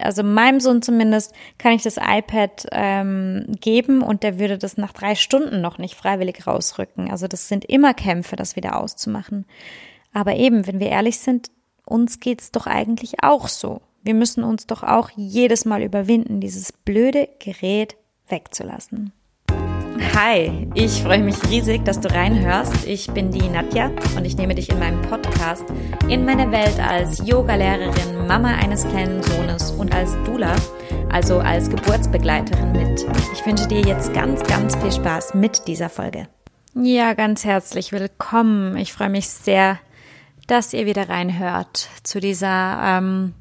also meinem Sohn zumindest, kann ich das iPad ähm, geben und der würde das nach drei Stunden noch nicht freiwillig rausrücken. Also das sind immer Kämpfe, das wieder auszumachen. Aber eben, wenn wir ehrlich sind, uns geht's doch eigentlich auch so. Wir müssen uns doch auch jedes Mal überwinden, dieses blöde Gerät wegzulassen. Hi, ich freue mich riesig, dass du reinhörst. Ich bin die Nadja und ich nehme dich in meinem Podcast in meine Welt als Yogalehrerin, Mama eines kleinen Sohnes und als Dula, also als Geburtsbegleiterin mit. Ich wünsche dir jetzt ganz, ganz viel Spaß mit dieser Folge. Ja, ganz herzlich willkommen. Ich freue mich sehr, dass ihr wieder reinhört zu dieser ähm,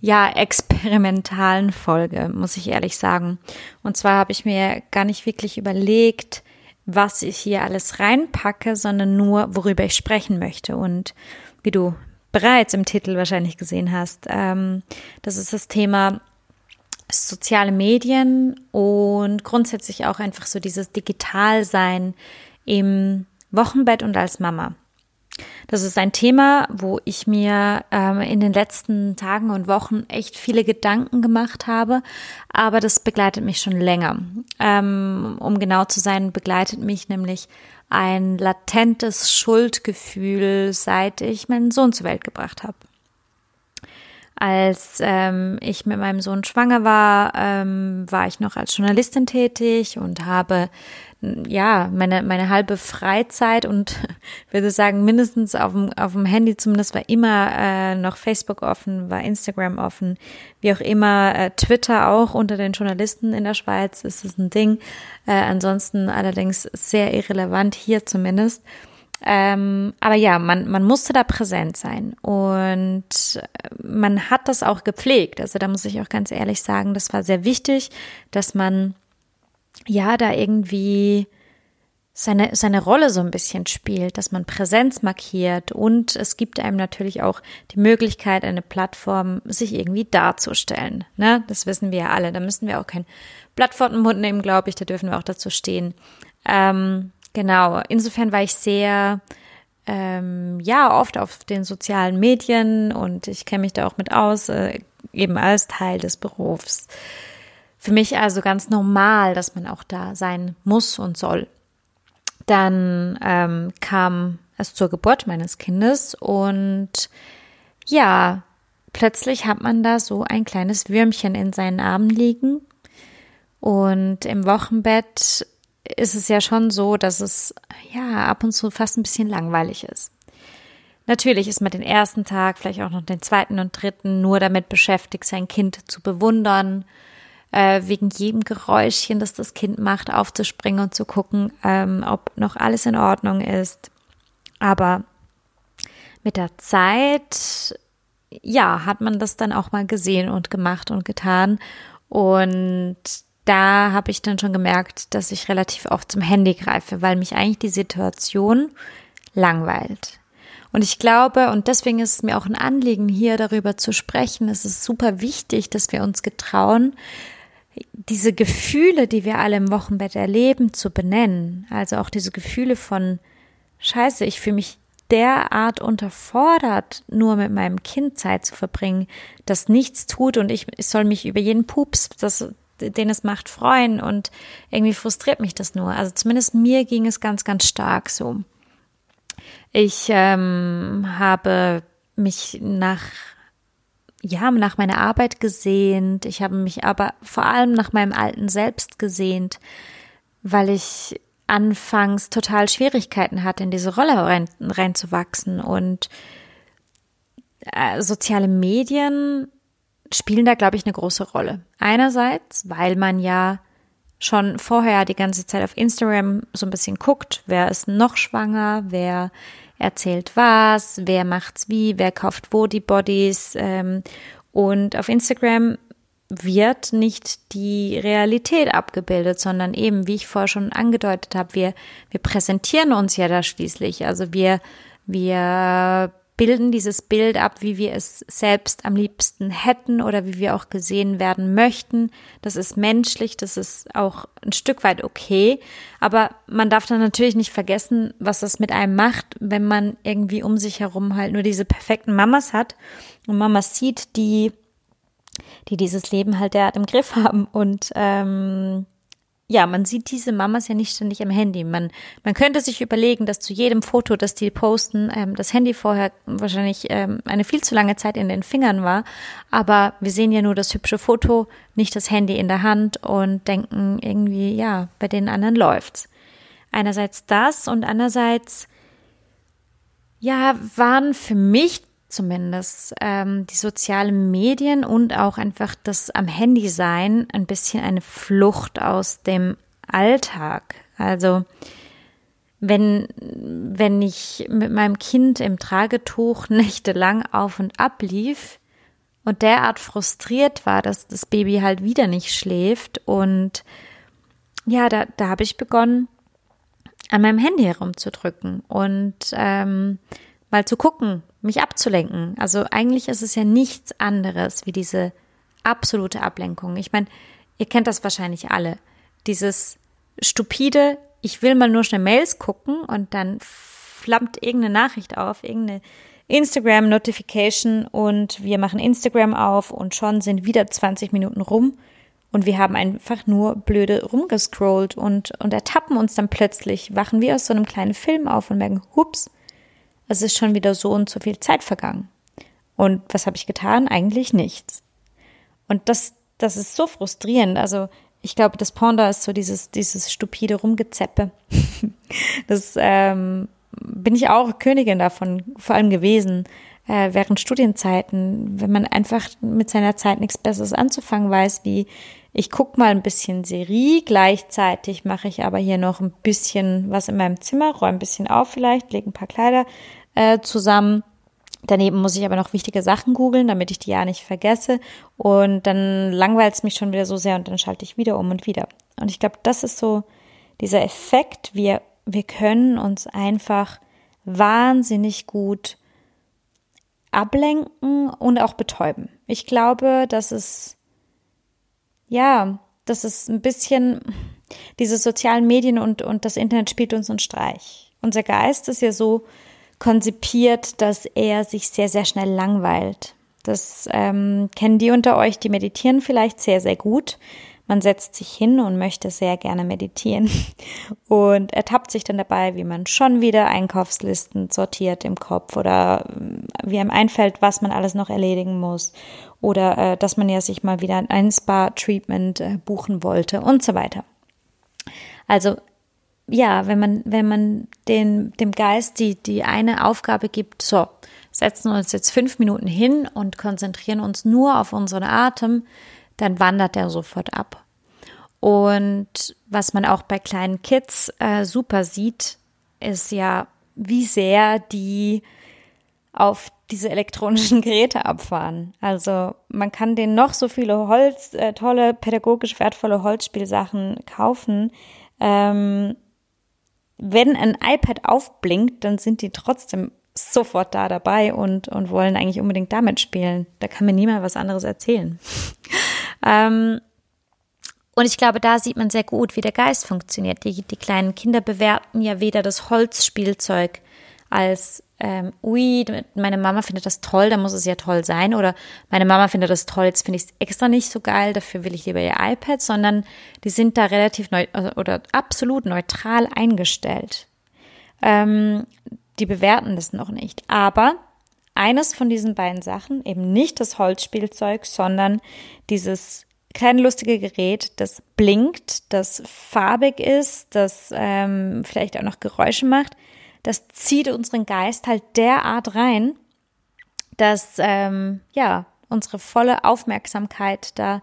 ja, experimentalen Folge, muss ich ehrlich sagen. Und zwar habe ich mir gar nicht wirklich überlegt, was ich hier alles reinpacke, sondern nur, worüber ich sprechen möchte. Und wie du bereits im Titel wahrscheinlich gesehen hast, ähm, das ist das Thema soziale Medien und grundsätzlich auch einfach so dieses Digitalsein im Wochenbett und als Mama. Das ist ein Thema, wo ich mir ähm, in den letzten Tagen und Wochen echt viele Gedanken gemacht habe, aber das begleitet mich schon länger. Ähm, um genau zu sein, begleitet mich nämlich ein latentes Schuldgefühl, seit ich meinen Sohn zur Welt gebracht habe. Als ähm, ich mit meinem Sohn schwanger war, ähm, war ich noch als Journalistin tätig und habe ja, meine, meine halbe Freizeit und würde sagen, mindestens auf dem, auf dem Handy zumindest war immer äh, noch Facebook offen, war Instagram offen, wie auch immer, äh, Twitter auch unter den Journalisten in der Schweiz ist es ein Ding. Äh, ansonsten allerdings sehr irrelevant hier zumindest. Ähm, aber ja, man, man musste da präsent sein und man hat das auch gepflegt. Also da muss ich auch ganz ehrlich sagen, das war sehr wichtig, dass man ja, da irgendwie seine, seine Rolle so ein bisschen spielt, dass man Präsenz markiert und es gibt einem natürlich auch die Möglichkeit, eine Plattform sich irgendwie darzustellen. Ne? Das wissen wir ja alle. Da müssen wir auch kein Blatt vor den Mund nehmen, glaube ich. Da dürfen wir auch dazu stehen. Ähm, genau. Insofern war ich sehr, ähm, ja, oft auf den sozialen Medien und ich kenne mich da auch mit aus, äh, eben als Teil des Berufs. Für mich also ganz normal, dass man auch da sein muss und soll. Dann ähm, kam es zur Geburt meines Kindes und ja, plötzlich hat man da so ein kleines Würmchen in seinen Armen liegen. Und im Wochenbett ist es ja schon so, dass es ja ab und zu fast ein bisschen langweilig ist. Natürlich ist man den ersten Tag, vielleicht auch noch den zweiten und dritten nur damit beschäftigt, sein Kind zu bewundern äh, wegen jedem Geräuschchen, das das Kind macht, aufzuspringen und zu gucken, ähm, ob noch alles in Ordnung ist. Aber mit der Zeit, ja, hat man das dann auch mal gesehen und gemacht und getan. Und da habe ich dann schon gemerkt, dass ich relativ oft zum Handy greife, weil mich eigentlich die Situation langweilt. Und ich glaube, und deswegen ist es mir auch ein Anliegen, hier darüber zu sprechen, es ist super wichtig, dass wir uns getrauen, diese Gefühle, die wir alle im Wochenbett erleben, zu benennen. Also auch diese Gefühle von Scheiße, ich fühle mich derart unterfordert, nur mit meinem Kind Zeit zu verbringen, das nichts tut und ich, ich soll mich über jeden Pups, das, den es macht, freuen und irgendwie frustriert mich das nur. Also zumindest mir ging es ganz, ganz stark so. Ich ähm, habe mich nach ja, nach meiner Arbeit gesehnt. Ich habe mich aber vor allem nach meinem alten Selbst gesehnt, weil ich anfangs total Schwierigkeiten hatte, in diese Rolle rein, reinzuwachsen. Und äh, soziale Medien spielen da, glaube ich, eine große Rolle. Einerseits, weil man ja schon vorher die ganze Zeit auf Instagram so ein bisschen guckt, wer ist noch schwanger, wer erzählt was, wer macht's wie, wer kauft wo die Bodies. Ähm, und auf Instagram wird nicht die Realität abgebildet, sondern eben, wie ich vorher schon angedeutet habe, wir, wir präsentieren uns ja da schließlich. Also wir, wir bilden dieses Bild ab, wie wir es selbst am liebsten hätten oder wie wir auch gesehen werden möchten. Das ist menschlich, das ist auch ein Stück weit okay. Aber man darf dann natürlich nicht vergessen, was das mit einem macht, wenn man irgendwie um sich herum halt nur diese perfekten Mamas hat und Mamas sieht, die die dieses Leben halt derart im Griff haben. Und ähm, ja, man sieht diese Mamas ja nicht ständig am Handy. Man, man könnte sich überlegen, dass zu jedem Foto, das die posten, ähm, das Handy vorher wahrscheinlich ähm, eine viel zu lange Zeit in den Fingern war. Aber wir sehen ja nur das hübsche Foto, nicht das Handy in der Hand und denken irgendwie, ja, bei den anderen läuft's. Einerseits das und andererseits, ja, waren für mich zumindest ähm, die sozialen Medien und auch einfach das am Handy sein ein bisschen eine Flucht aus dem Alltag. Also wenn, wenn ich mit meinem Kind im Tragetuch nächtelang auf und ab lief und derart frustriert war, dass das Baby halt wieder nicht schläft und ja, da, da habe ich begonnen, an meinem Handy herumzudrücken und ähm, mal zu gucken, mich abzulenken. Also eigentlich ist es ja nichts anderes wie diese absolute Ablenkung. Ich meine, ihr kennt das wahrscheinlich alle. Dieses stupide, ich will mal nur schnell Mails gucken und dann flammt irgendeine Nachricht auf, irgendeine Instagram-Notification und wir machen Instagram auf und schon sind wieder 20 Minuten rum und wir haben einfach nur blöde rumgescrollt und, und ertappen uns dann plötzlich, wachen wir aus so einem kleinen Film auf und merken, hups, es ist schon wieder so und so viel Zeit vergangen. Und was habe ich getan? Eigentlich nichts. Und das, das ist so frustrierend. Also ich glaube, das Panda ist so dieses, dieses stupide Rumgezeppe. das ähm, bin ich auch Königin davon, vor allem gewesen, äh, während Studienzeiten, wenn man einfach mit seiner Zeit nichts Besseres anzufangen weiß, wie ich guck mal ein bisschen Serie, gleichzeitig mache ich aber hier noch ein bisschen was in meinem Zimmer, räume ein bisschen auf vielleicht, lege ein paar Kleider äh, zusammen. Daneben muss ich aber noch wichtige Sachen googeln, damit ich die ja nicht vergesse. Und dann langweilt es mich schon wieder so sehr und dann schalte ich wieder um und wieder. Und ich glaube, das ist so dieser Effekt. Wir, wir können uns einfach wahnsinnig gut ablenken und auch betäuben. Ich glaube, dass es, ja, das ist ein bisschen, diese sozialen Medien und, und das Internet spielt uns einen Streich. Unser Geist ist ja so konzipiert, dass er sich sehr, sehr schnell langweilt. Das ähm, kennen die unter euch, die meditieren vielleicht sehr, sehr gut. Man setzt sich hin und möchte sehr gerne meditieren und ertappt sich dann dabei, wie man schon wieder Einkaufslisten sortiert im Kopf oder äh, wie einem einfällt, was man alles noch erledigen muss oder äh, dass man ja sich mal wieder ein Spa-Treatment äh, buchen wollte und so weiter. Also ja, wenn man, wenn man den, dem Geist die, die eine Aufgabe gibt, so, setzen uns jetzt fünf Minuten hin und konzentrieren uns nur auf unseren Atem, dann wandert er sofort ab. Und was man auch bei kleinen Kids äh, super sieht, ist ja, wie sehr die auf diese elektronischen Geräte abfahren. Also man kann denen noch so viele Holz, äh, tolle, pädagogisch wertvolle Holzspielsachen kaufen. Ähm, wenn ein iPad aufblinkt, dann sind die trotzdem sofort da dabei und, und wollen eigentlich unbedingt damit spielen. Da kann mir niemand was anderes erzählen. ähm, und ich glaube, da sieht man sehr gut, wie der Geist funktioniert. Die, die kleinen Kinder bewerten ja weder das Holzspielzeug als ähm, ui, meine Mama findet das toll, dann muss es ja toll sein. Oder meine Mama findet das toll, jetzt finde ich es extra nicht so geil, dafür will ich lieber ihr iPad, sondern die sind da relativ neu also, oder absolut neutral eingestellt. Ähm, die bewerten das noch nicht. Aber eines von diesen beiden Sachen, eben nicht das Holzspielzeug, sondern dieses kleine lustige Gerät, das blinkt, das farbig ist, das ähm, vielleicht auch noch Geräusche macht, das zieht unseren Geist halt derart rein, dass ähm, ja unsere volle Aufmerksamkeit da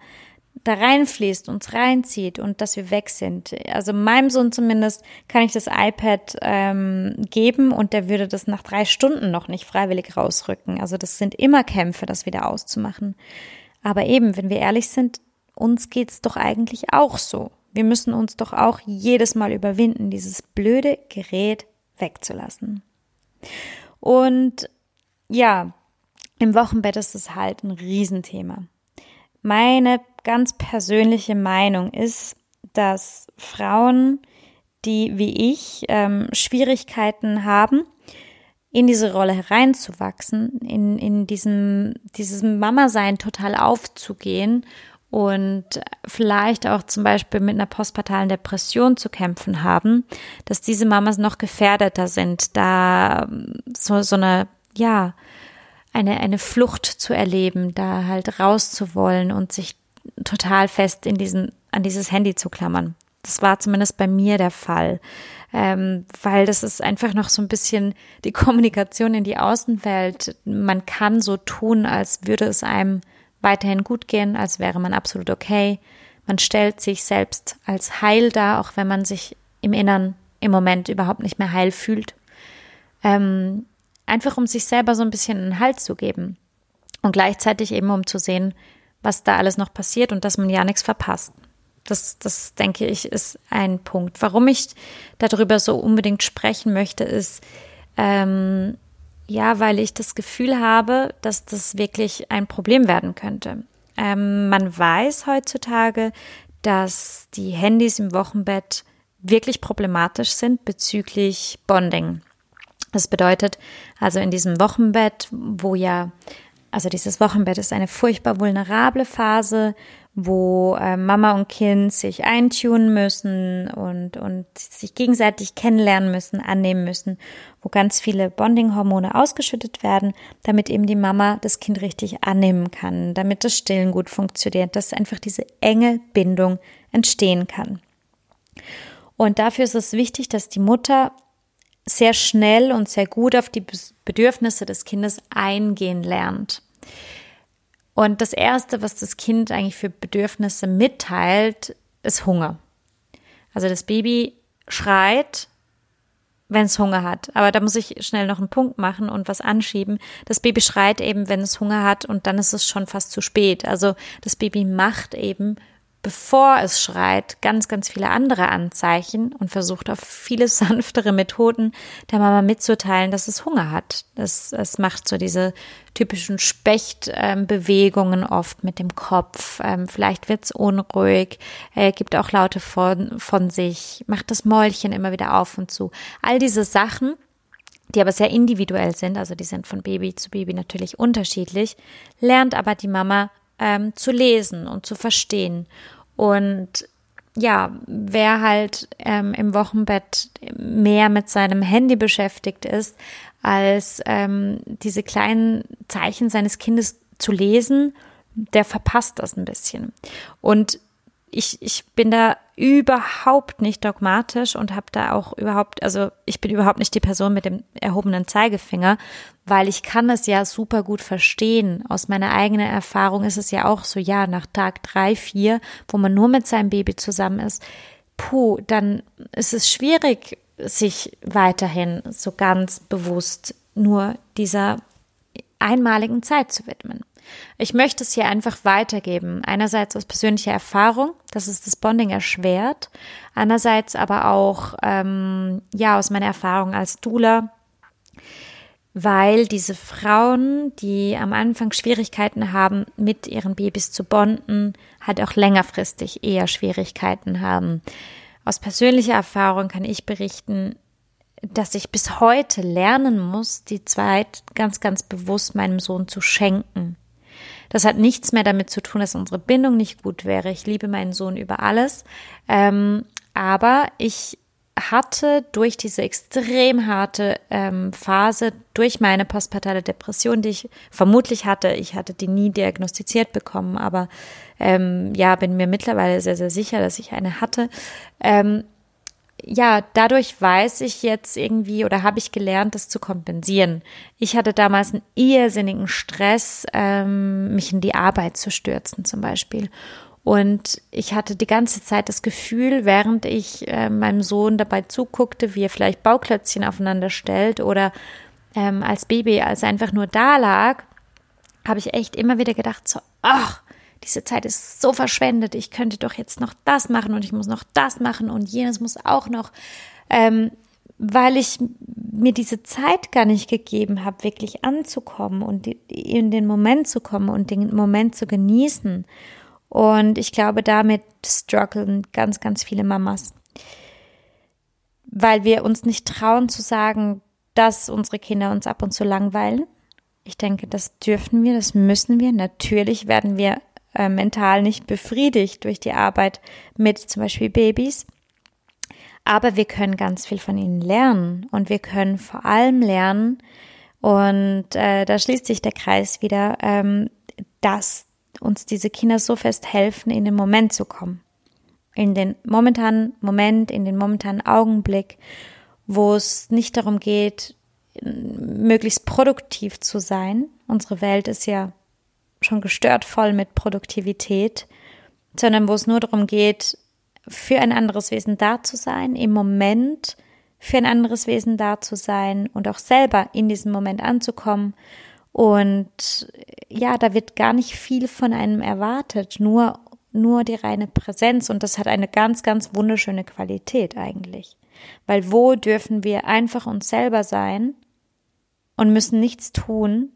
da reinfließt, uns reinzieht und dass wir weg sind. Also meinem Sohn zumindest kann ich das iPad ähm, geben und der würde das nach drei Stunden noch nicht freiwillig rausrücken. Also das sind immer Kämpfe, das wieder auszumachen. Aber eben, wenn wir ehrlich sind, uns geht's doch eigentlich auch so. Wir müssen uns doch auch jedes Mal überwinden, dieses blöde Gerät wegzulassen. Und ja, im Wochenbett ist es halt ein Riesenthema. Meine ganz persönliche Meinung ist, dass Frauen, die wie ich ähm, Schwierigkeiten haben, in diese Rolle hereinzuwachsen, in, in diesem, diesem Mama-Sein total aufzugehen und vielleicht auch zum Beispiel mit einer postpartalen Depression zu kämpfen haben, dass diese Mamas noch gefährdeter sind, da so, so eine, ja, eine, eine Flucht zu erleben, da halt rauszuwollen und sich total fest in diesen, an dieses Handy zu klammern. Das war zumindest bei mir der Fall, ähm, weil das ist einfach noch so ein bisschen die Kommunikation in die Außenwelt. Man kann so tun, als würde es einem weiterhin gut gehen, als wäre man absolut okay. Man stellt sich selbst als heil dar, auch wenn man sich im Innern im Moment überhaupt nicht mehr heil fühlt. Ähm, einfach um sich selber so ein bisschen einen Halt zu geben und gleichzeitig eben um zu sehen, was da alles noch passiert und dass man ja nichts verpasst. Das, das denke ich, ist ein Punkt. Warum ich darüber so unbedingt sprechen möchte, ist, ähm, ja, weil ich das Gefühl habe, dass das wirklich ein Problem werden könnte. Ähm, man weiß heutzutage, dass die Handys im Wochenbett wirklich problematisch sind bezüglich Bonding. Das bedeutet also in diesem Wochenbett, wo ja, also dieses Wochenbett ist eine furchtbar vulnerable Phase, wo äh, Mama und Kind sich eintunen müssen und, und sich gegenseitig kennenlernen müssen, annehmen müssen, wo ganz viele Bonding-Hormone ausgeschüttet werden, damit eben die Mama das Kind richtig annehmen kann, damit das Stillen gut funktioniert, dass einfach diese enge Bindung entstehen kann. Und dafür ist es wichtig, dass die Mutter sehr schnell und sehr gut auf die Bedürfnisse des Kindes eingehen lernt. Und das Erste, was das Kind eigentlich für Bedürfnisse mitteilt, ist Hunger. Also das Baby schreit, wenn es Hunger hat. Aber da muss ich schnell noch einen Punkt machen und was anschieben. Das Baby schreit eben, wenn es Hunger hat und dann ist es schon fast zu spät. Also das Baby macht eben bevor es schreit, ganz, ganz viele andere Anzeichen und versucht auf viele sanftere Methoden der Mama mitzuteilen, dass es Hunger hat. Es, es macht so diese typischen Spechtbewegungen ähm, oft mit dem Kopf. Ähm, vielleicht wird es unruhig, äh, gibt auch Laute von, von sich, macht das Mäulchen immer wieder auf und zu. All diese Sachen die aber sehr individuell sind, also die sind von Baby zu Baby natürlich unterschiedlich, lernt aber die Mama ähm, zu lesen und zu verstehen. Und ja, wer halt ähm, im Wochenbett mehr mit seinem Handy beschäftigt ist, als ähm, diese kleinen Zeichen seines Kindes zu lesen, der verpasst das ein bisschen. Und ich, ich bin da überhaupt nicht dogmatisch und habe da auch überhaupt, also ich bin überhaupt nicht die Person mit dem erhobenen Zeigefinger, weil ich kann es ja super gut verstehen. Aus meiner eigenen Erfahrung ist es ja auch so, ja, nach Tag drei, vier, wo man nur mit seinem Baby zusammen ist, puh, dann ist es schwierig, sich weiterhin so ganz bewusst nur dieser einmaligen Zeit zu widmen. Ich möchte es hier einfach weitergeben. Einerseits aus persönlicher Erfahrung, dass es das Bonding erschwert. Andererseits aber auch, ähm, ja, aus meiner Erfahrung als Doula, weil diese Frauen, die am Anfang Schwierigkeiten haben, mit ihren Babys zu bonden, halt auch längerfristig eher Schwierigkeiten haben. Aus persönlicher Erfahrung kann ich berichten, dass ich bis heute lernen muss, die Zeit ganz, ganz bewusst meinem Sohn zu schenken. Das hat nichts mehr damit zu tun, dass unsere Bindung nicht gut wäre. Ich liebe meinen Sohn über alles. Ähm, aber ich hatte durch diese extrem harte ähm, Phase, durch meine postpartale Depression, die ich vermutlich hatte, ich hatte die nie diagnostiziert bekommen, aber ähm, ja, bin mir mittlerweile sehr, sehr sicher, dass ich eine hatte, ähm, ja, dadurch weiß ich jetzt irgendwie oder habe ich gelernt, das zu kompensieren. Ich hatte damals einen irrsinnigen Stress, ähm, mich in die Arbeit zu stürzen zum Beispiel. Und ich hatte die ganze Zeit das Gefühl, während ich äh, meinem Sohn dabei zuguckte, wie er vielleicht Bauklötzchen aufeinander stellt oder ähm, als Baby, als er einfach nur da lag, habe ich echt immer wieder gedacht, so, ach, diese Zeit ist so verschwendet, ich könnte doch jetzt noch das machen und ich muss noch das machen und jenes muss auch noch, ähm, weil ich mir diese Zeit gar nicht gegeben habe, wirklich anzukommen und in den Moment zu kommen und den Moment zu genießen. Und ich glaube, damit strugglen ganz, ganz viele Mamas. Weil wir uns nicht trauen zu sagen, dass unsere Kinder uns ab und zu langweilen. Ich denke, das dürfen wir, das müssen wir. Natürlich werden wir äh, mental nicht befriedigt durch die Arbeit mit zum Beispiel Babys. Aber wir können ganz viel von ihnen lernen und wir können vor allem lernen, und äh, da schließt sich der Kreis wieder, ähm, dass uns diese Kinder so fest helfen, in den Moment zu kommen. In den momentanen Moment, in den momentanen Augenblick, wo es nicht darum geht, möglichst produktiv zu sein. Unsere Welt ist ja schon gestört voll mit Produktivität, sondern wo es nur darum geht, für ein anderes Wesen da zu sein, im Moment für ein anderes Wesen da zu sein und auch selber in diesem Moment anzukommen. Und ja, da wird gar nicht viel von einem erwartet, nur, nur die reine Präsenz. Und das hat eine ganz, ganz wunderschöne Qualität eigentlich. Weil wo dürfen wir einfach uns selber sein und müssen nichts tun,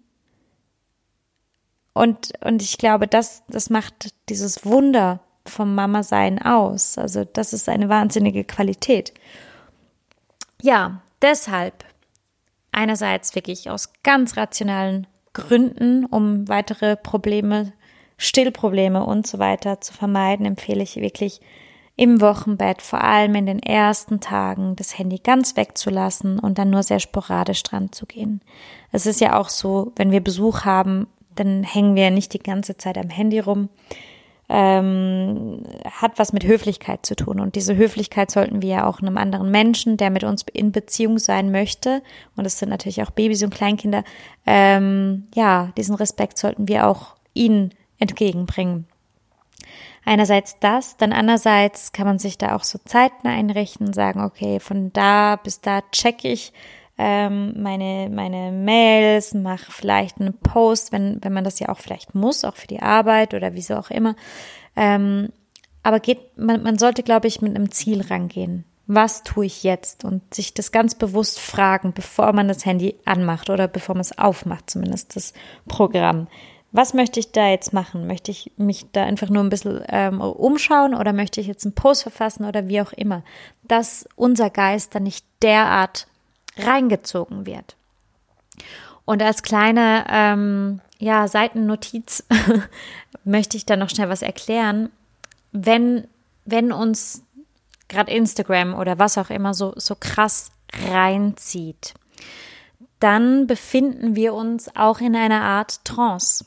und, und ich glaube, das, das macht dieses Wunder vom Mama-Sein aus. Also das ist eine wahnsinnige Qualität. Ja, deshalb einerseits wirklich aus ganz rationalen Gründen, um weitere Probleme, Stillprobleme und so weiter zu vermeiden, empfehle ich wirklich im Wochenbett, vor allem in den ersten Tagen, das Handy ganz wegzulassen und dann nur sehr sporadisch dran zu gehen. Es ist ja auch so, wenn wir Besuch haben, dann hängen wir nicht die ganze Zeit am Handy rum. Ähm, hat was mit Höflichkeit zu tun. Und diese Höflichkeit sollten wir ja auch einem anderen Menschen, der mit uns in Beziehung sein möchte, und es sind natürlich auch Babys und Kleinkinder, ähm, ja, diesen Respekt sollten wir auch ihnen entgegenbringen. Einerseits das, dann andererseits kann man sich da auch so Zeiten einrichten, sagen, okay, von da bis da check ich ähm, meine, meine Mails, mache vielleicht einen Post, wenn, wenn man das ja auch vielleicht muss, auch für die Arbeit oder wieso auch immer. Ähm, aber geht, man, man sollte, glaube ich, mit einem Ziel rangehen. Was tue ich jetzt? Und sich das ganz bewusst fragen, bevor man das Handy anmacht oder bevor man es aufmacht, zumindest das Programm. Was möchte ich da jetzt machen? Möchte ich mich da einfach nur ein bisschen ähm, umschauen oder möchte ich jetzt einen Post verfassen oder wie auch immer? Dass unser Geist dann nicht derart reingezogen wird. Und als kleine ähm, ja, Seitennotiz möchte ich da noch schnell was erklären. Wenn, wenn uns gerade Instagram oder was auch immer so, so krass reinzieht, dann befinden wir uns auch in einer Art Trance.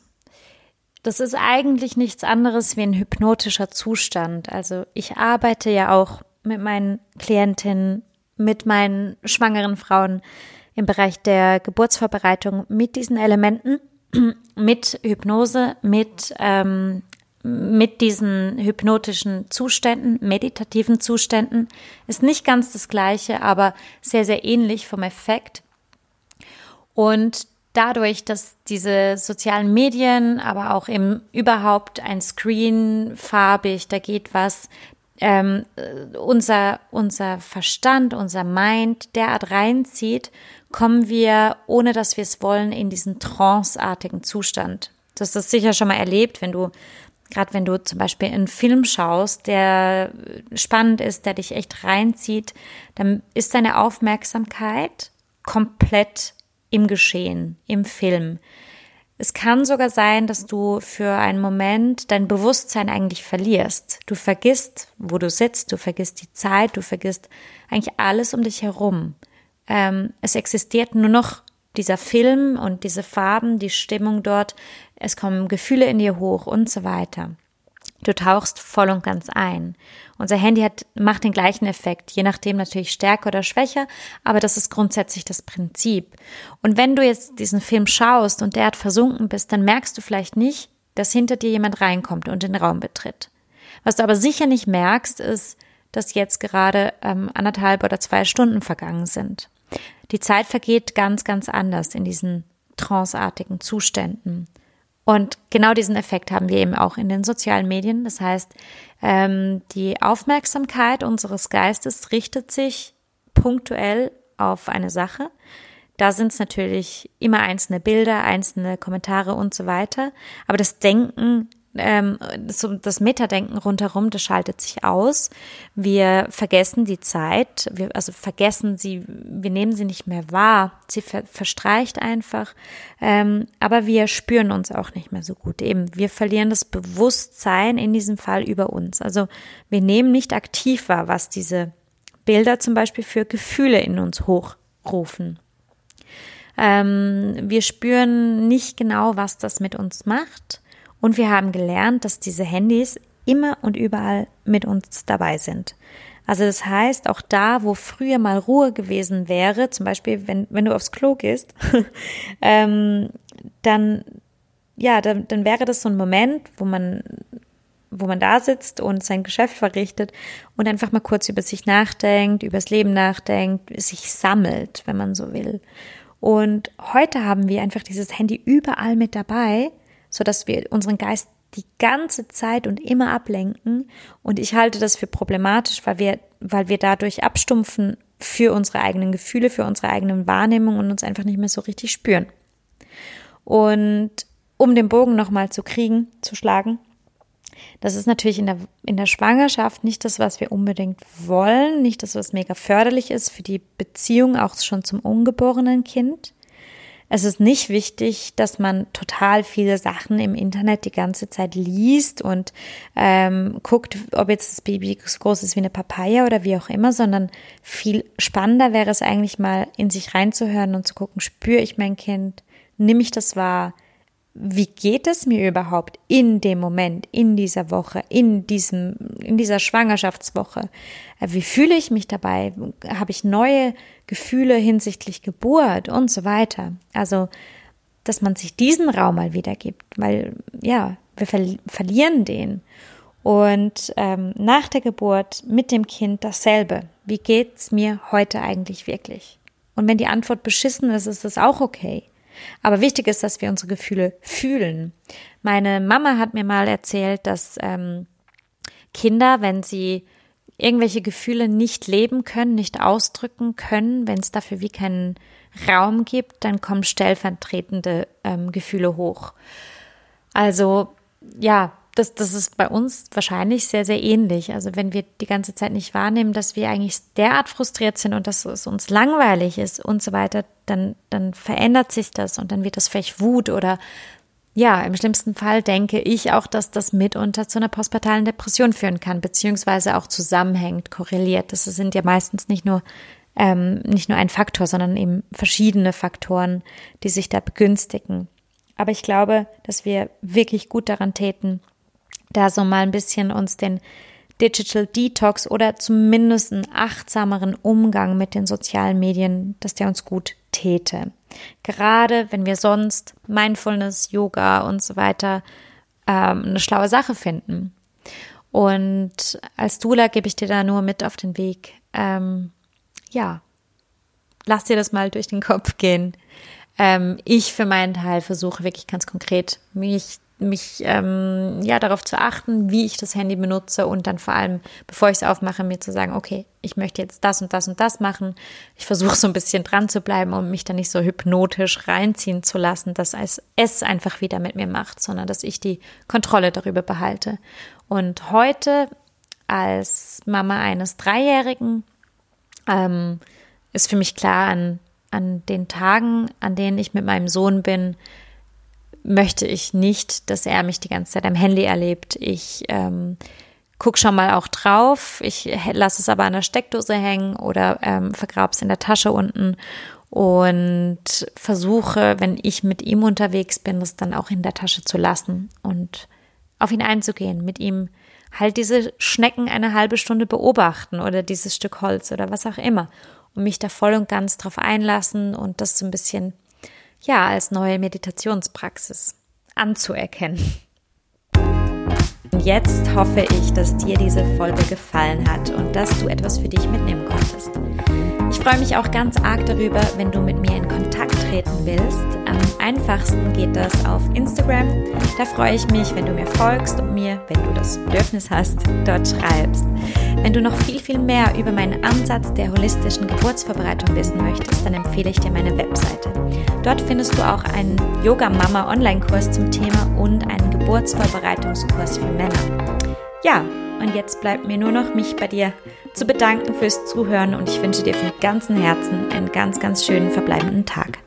Das ist eigentlich nichts anderes wie ein hypnotischer Zustand. Also ich arbeite ja auch mit meinen Klientinnen mit meinen schwangeren Frauen im Bereich der Geburtsvorbereitung mit diesen Elementen, mit Hypnose, mit, ähm, mit diesen hypnotischen Zuständen, meditativen Zuständen. Ist nicht ganz das gleiche, aber sehr, sehr ähnlich vom Effekt. Und dadurch, dass diese sozialen Medien, aber auch im überhaupt ein Screen farbig, da geht was, ähm, unser, unser Verstand, unser Mind derart reinzieht, kommen wir, ohne dass wir es wollen, in diesen tranceartigen Zustand. Du hast das sicher schon mal erlebt, wenn du, gerade wenn du zum Beispiel einen Film schaust, der spannend ist, der dich echt reinzieht, dann ist deine Aufmerksamkeit komplett im Geschehen, im Film. Es kann sogar sein, dass du für einen Moment dein Bewusstsein eigentlich verlierst. Du vergisst, wo du sitzt, du vergisst die Zeit, du vergisst eigentlich alles um dich herum. Ähm, es existiert nur noch dieser Film und diese Farben, die Stimmung dort, es kommen Gefühle in dir hoch und so weiter. Du tauchst voll und ganz ein. Unser Handy hat, macht den gleichen Effekt, je nachdem natürlich stärker oder schwächer, aber das ist grundsätzlich das Prinzip. Und wenn du jetzt diesen Film schaust und der hat versunken bist, dann merkst du vielleicht nicht, dass hinter dir jemand reinkommt und den Raum betritt. Was du aber sicher nicht merkst, ist, dass jetzt gerade ähm, anderthalb oder zwei Stunden vergangen sind. Die Zeit vergeht ganz, ganz anders in diesen tranceartigen Zuständen. Und genau diesen Effekt haben wir eben auch in den sozialen Medien. Das heißt, ähm, die Aufmerksamkeit unseres Geistes richtet sich punktuell auf eine Sache. Da sind es natürlich immer einzelne Bilder, einzelne Kommentare und so weiter. Aber das Denken ähm, so das Metadenken rundherum, das schaltet sich aus. Wir vergessen die Zeit, wir, also vergessen sie, wir nehmen sie nicht mehr wahr. Sie ver verstreicht einfach, ähm, aber wir spüren uns auch nicht mehr so gut. Eben, wir verlieren das Bewusstsein in diesem Fall über uns. Also wir nehmen nicht aktiv wahr, was diese Bilder zum Beispiel für Gefühle in uns hochrufen. Ähm, wir spüren nicht genau, was das mit uns macht. Und wir haben gelernt, dass diese Handys immer und überall mit uns dabei sind. Also das heißt, auch da, wo früher mal Ruhe gewesen wäre, zum Beispiel, wenn, wenn du aufs Klo gehst, ähm, dann, ja, dann, dann wäre das so ein Moment, wo man, wo man da sitzt und sein Geschäft verrichtet und einfach mal kurz über sich nachdenkt, übers Leben nachdenkt, sich sammelt, wenn man so will. Und heute haben wir einfach dieses Handy überall mit dabei so dass wir unseren Geist die ganze Zeit und immer ablenken. Und ich halte das für problematisch, weil wir, weil wir dadurch abstumpfen für unsere eigenen Gefühle, für unsere eigenen Wahrnehmungen und uns einfach nicht mehr so richtig spüren. Und um den Bogen nochmal zu kriegen, zu schlagen, das ist natürlich in der, in der Schwangerschaft nicht das, was wir unbedingt wollen, nicht das, was mega förderlich ist für die Beziehung auch schon zum ungeborenen Kind. Es ist nicht wichtig, dass man total viele Sachen im Internet die ganze Zeit liest und ähm, guckt, ob jetzt das Baby so groß ist wie eine Papaya oder wie auch immer, sondern viel spannender wäre es eigentlich mal in sich reinzuhören und zu gucken, spüre ich mein Kind, nimm ich das wahr, wie geht es mir überhaupt in dem Moment, in dieser Woche, in diesem, in dieser Schwangerschaftswoche? Äh, wie fühle ich mich dabei? Habe ich neue Gefühle hinsichtlich Geburt und so weiter? Also, dass man sich diesen Raum mal wiedergibt, weil, ja, wir ver verlieren den. Und ähm, nach der Geburt mit dem Kind dasselbe. Wie geht's mir heute eigentlich wirklich? Und wenn die Antwort beschissen ist, ist das auch okay. Aber wichtig ist, dass wir unsere Gefühle fühlen. Meine Mama hat mir mal erzählt, dass ähm, Kinder, wenn sie irgendwelche Gefühle nicht leben können, nicht ausdrücken können, wenn es dafür wie keinen Raum gibt, dann kommen stellvertretende ähm, Gefühle hoch. Also ja, das, das ist bei uns wahrscheinlich sehr, sehr ähnlich. Also wenn wir die ganze Zeit nicht wahrnehmen, dass wir eigentlich derart frustriert sind und dass es uns langweilig ist und so weiter, dann, dann verändert sich das und dann wird das vielleicht Wut oder ja, im schlimmsten Fall denke ich auch, dass das mitunter zu einer postpartalen Depression führen kann, beziehungsweise auch zusammenhängt, korreliert. Das sind ja meistens nicht nur ähm, nicht nur ein Faktor, sondern eben verschiedene Faktoren, die sich da begünstigen. Aber ich glaube, dass wir wirklich gut daran täten, da so mal ein bisschen uns den Digital Detox oder zumindest einen achtsameren Umgang mit den sozialen Medien, dass der uns gut täte. Gerade wenn wir sonst Mindfulness, Yoga und so weiter ähm, eine schlaue Sache finden. Und als Dula gebe ich dir da nur mit auf den Weg. Ähm, ja, lass dir das mal durch den Kopf gehen. Ähm, ich für meinen Teil versuche wirklich ganz konkret, mich mich ähm, ja darauf zu achten, wie ich das Handy benutze und dann vor allem, bevor ich es aufmache, mir zu sagen, okay, ich möchte jetzt das und das und das machen. Ich versuche so ein bisschen dran zu bleiben, um mich da nicht so hypnotisch reinziehen zu lassen, dass es, es einfach wieder mit mir macht, sondern dass ich die Kontrolle darüber behalte. Und heute als Mama eines Dreijährigen ähm, ist für mich klar, an, an den Tagen, an denen ich mit meinem Sohn bin, möchte ich nicht, dass er mich die ganze Zeit am Handy erlebt. Ich ähm, guck schon mal auch drauf. Ich lasse es aber an der Steckdose hängen oder ähm, vergrabe es in der Tasche unten und versuche, wenn ich mit ihm unterwegs bin, das dann auch in der Tasche zu lassen und auf ihn einzugehen, mit ihm halt diese Schnecken eine halbe Stunde beobachten oder dieses Stück Holz oder was auch immer und mich da voll und ganz drauf einlassen und das so ein bisschen ja als neue Meditationspraxis anzuerkennen. Jetzt hoffe ich, dass dir diese Folge gefallen hat und dass du etwas für dich mitnehmen konntest. Ich freue mich auch ganz arg darüber, wenn du mit mir in Kontakt treten willst. Am einfachsten geht das auf Instagram. Da freue ich mich, wenn du mir folgst und mir, wenn du das Bedürfnis hast, dort schreibst. Wenn du noch viel, viel mehr über meinen Ansatz der holistischen Geburtsvorbereitung wissen möchtest, dann empfehle ich dir meine Webseite. Dort findest du auch einen Yoga Mama Online-Kurs zum Thema und einen Geburtsvorbereitungskurs für Männer. Ja, und jetzt bleibt mir nur noch, mich bei dir zu bedanken fürs Zuhören und ich wünsche dir von ganzem Herzen einen ganz, ganz schönen verbleibenden Tag.